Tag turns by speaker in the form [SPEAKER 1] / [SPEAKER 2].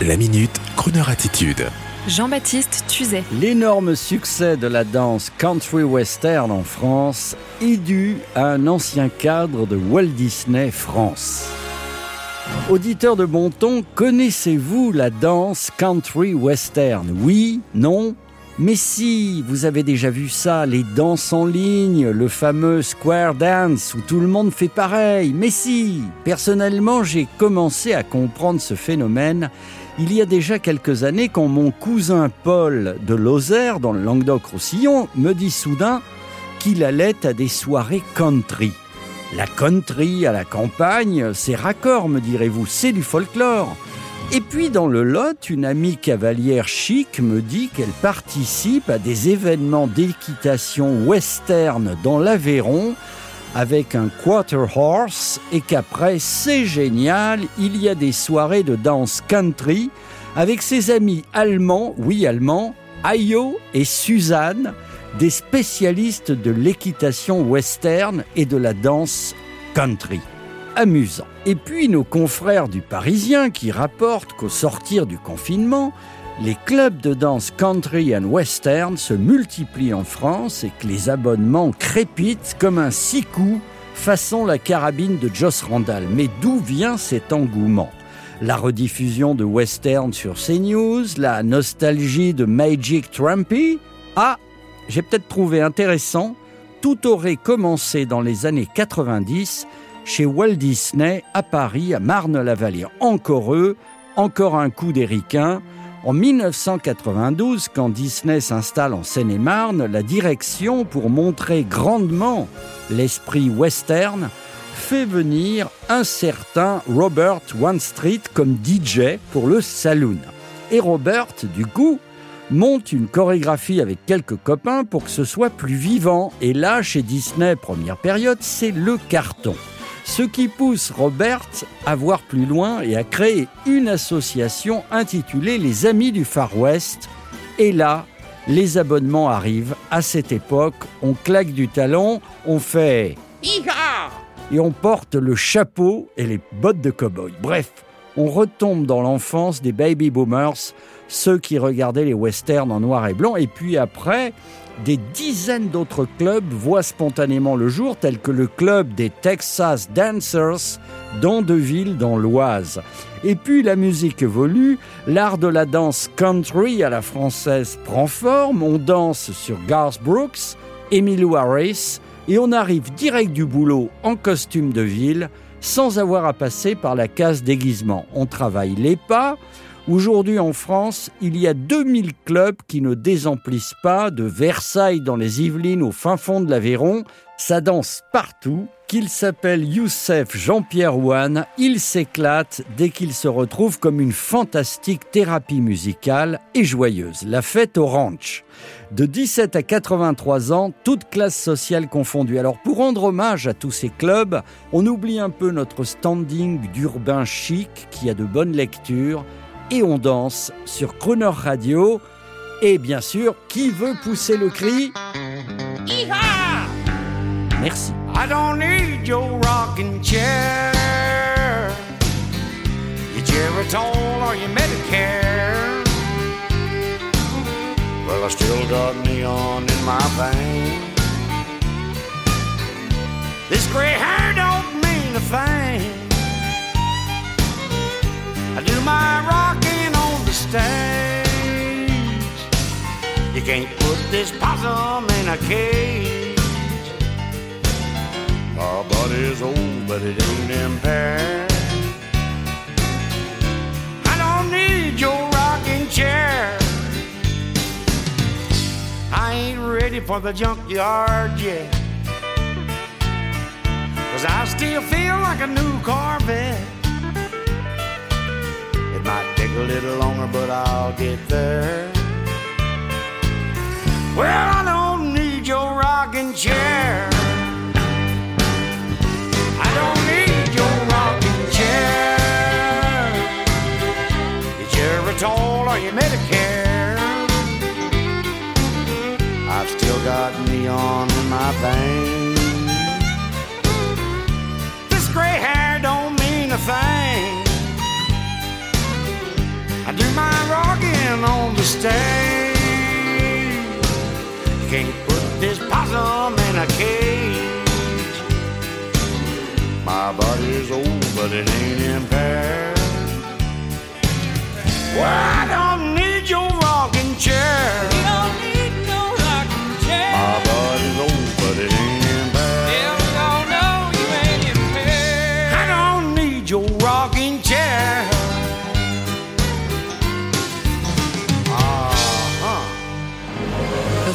[SPEAKER 1] La minute, Kroneur attitude.
[SPEAKER 2] Jean-Baptiste Tuzet.
[SPEAKER 3] L'énorme succès de la danse country western en France est dû à un ancien cadre de Walt Disney France. Auditeur de bon ton, connaissez-vous la danse country western? Oui Non? Mais si, vous avez déjà vu ça, les danses en ligne, le fameux square dance où tout le monde fait pareil. Mais si, personnellement, j'ai commencé à comprendre ce phénomène il y a déjà quelques années quand mon cousin Paul de Lozère, dans le Languedoc-Roussillon, me dit soudain qu'il allait à des soirées country. La country à la campagne, c'est raccord, me direz-vous, c'est du folklore. Et puis dans le Lot, une amie cavalière chic me dit qu'elle participe à des événements d'équitation western dans l'Aveyron avec un quarter horse et qu'après, c'est génial, il y a des soirées de danse country avec ses amis allemands, oui allemands, Ayo et Suzanne, des spécialistes de l'équitation western et de la danse country. Amusant. Et puis nos confrères du Parisien qui rapportent qu'au sortir du confinement, les clubs de danse country and western se multiplient en France et que les abonnements crépitent comme un six coups façon la carabine de Joss Randall. Mais d'où vient cet engouement? La rediffusion de western sur CNews, la nostalgie de Magic Trumpy? Ah, j'ai peut-être trouvé intéressant, tout aurait commencé dans les années 90 chez Walt Disney à Paris, à Marne-la-Vallée. Encore eux, encore un coup d'éricain en 1992, quand Disney s'installe en Seine-et-Marne, la direction, pour montrer grandement l'esprit western, fait venir un certain Robert One Street comme DJ pour le saloon. Et Robert, du coup, monte une chorégraphie avec quelques copains pour que ce soit plus vivant. Et là, chez Disney, première période, c'est le carton. Ce qui pousse Robert à voir plus loin et à créer une association intitulée Les Amis du Far West. Et là, les abonnements arrivent. À cette époque, on claque du talon, on fait et on porte le chapeau et les bottes de cow-boy. Bref, on retombe dans l'enfance des baby boomers, ceux qui regardaient les westerns en noir et blanc. Et puis après, des dizaines d'autres clubs voient spontanément le jour, tels que le club des Texas Dancers dans Deville, dans l'Oise. Et puis la musique évolue, l'art de la danse country à la française prend forme, on danse sur Garth Brooks, Emilio Harris, et on arrive direct du boulot en costume de ville, sans avoir à passer par la case déguisement. On travaille les pas, Aujourd'hui en France, il y a 2000 clubs qui ne désemplissent pas de Versailles dans les Yvelines au fin fond de l'Aveyron. Ça danse partout. Qu'il s'appelle Youssef Jean-Pierre Ouane, il s'éclate dès qu'il se retrouve comme une fantastique thérapie musicale et joyeuse. La fête au ranch. De 17 à 83 ans, toute classe sociale confondue. Alors pour rendre hommage à tous ces clubs, on oublie un peu notre standing d'urbain chic qui a de bonnes lectures et on danse sur Crooner Radio. Et bien sûr, qui veut pousser le cri Merci. I don't need your rocking chair, your Geritol or your Medicare. Well, I still got neon in my veins. This gray stage. You can't put this possum in a cage. My body's old, but it ain't impaired. I don't need your rocking chair. I ain't ready for the junkyard yet. Cause I still feel like a new Corvette. It might a little longer, but I'll get there. Well, I don't need your rocking chair. I don't need your rocking chair. Your Geritol or your Medicare. I've still got neon in my veins.
[SPEAKER 4] To stay. Can't put this possum in a cage. My body is old, but it ain't impaired. Well,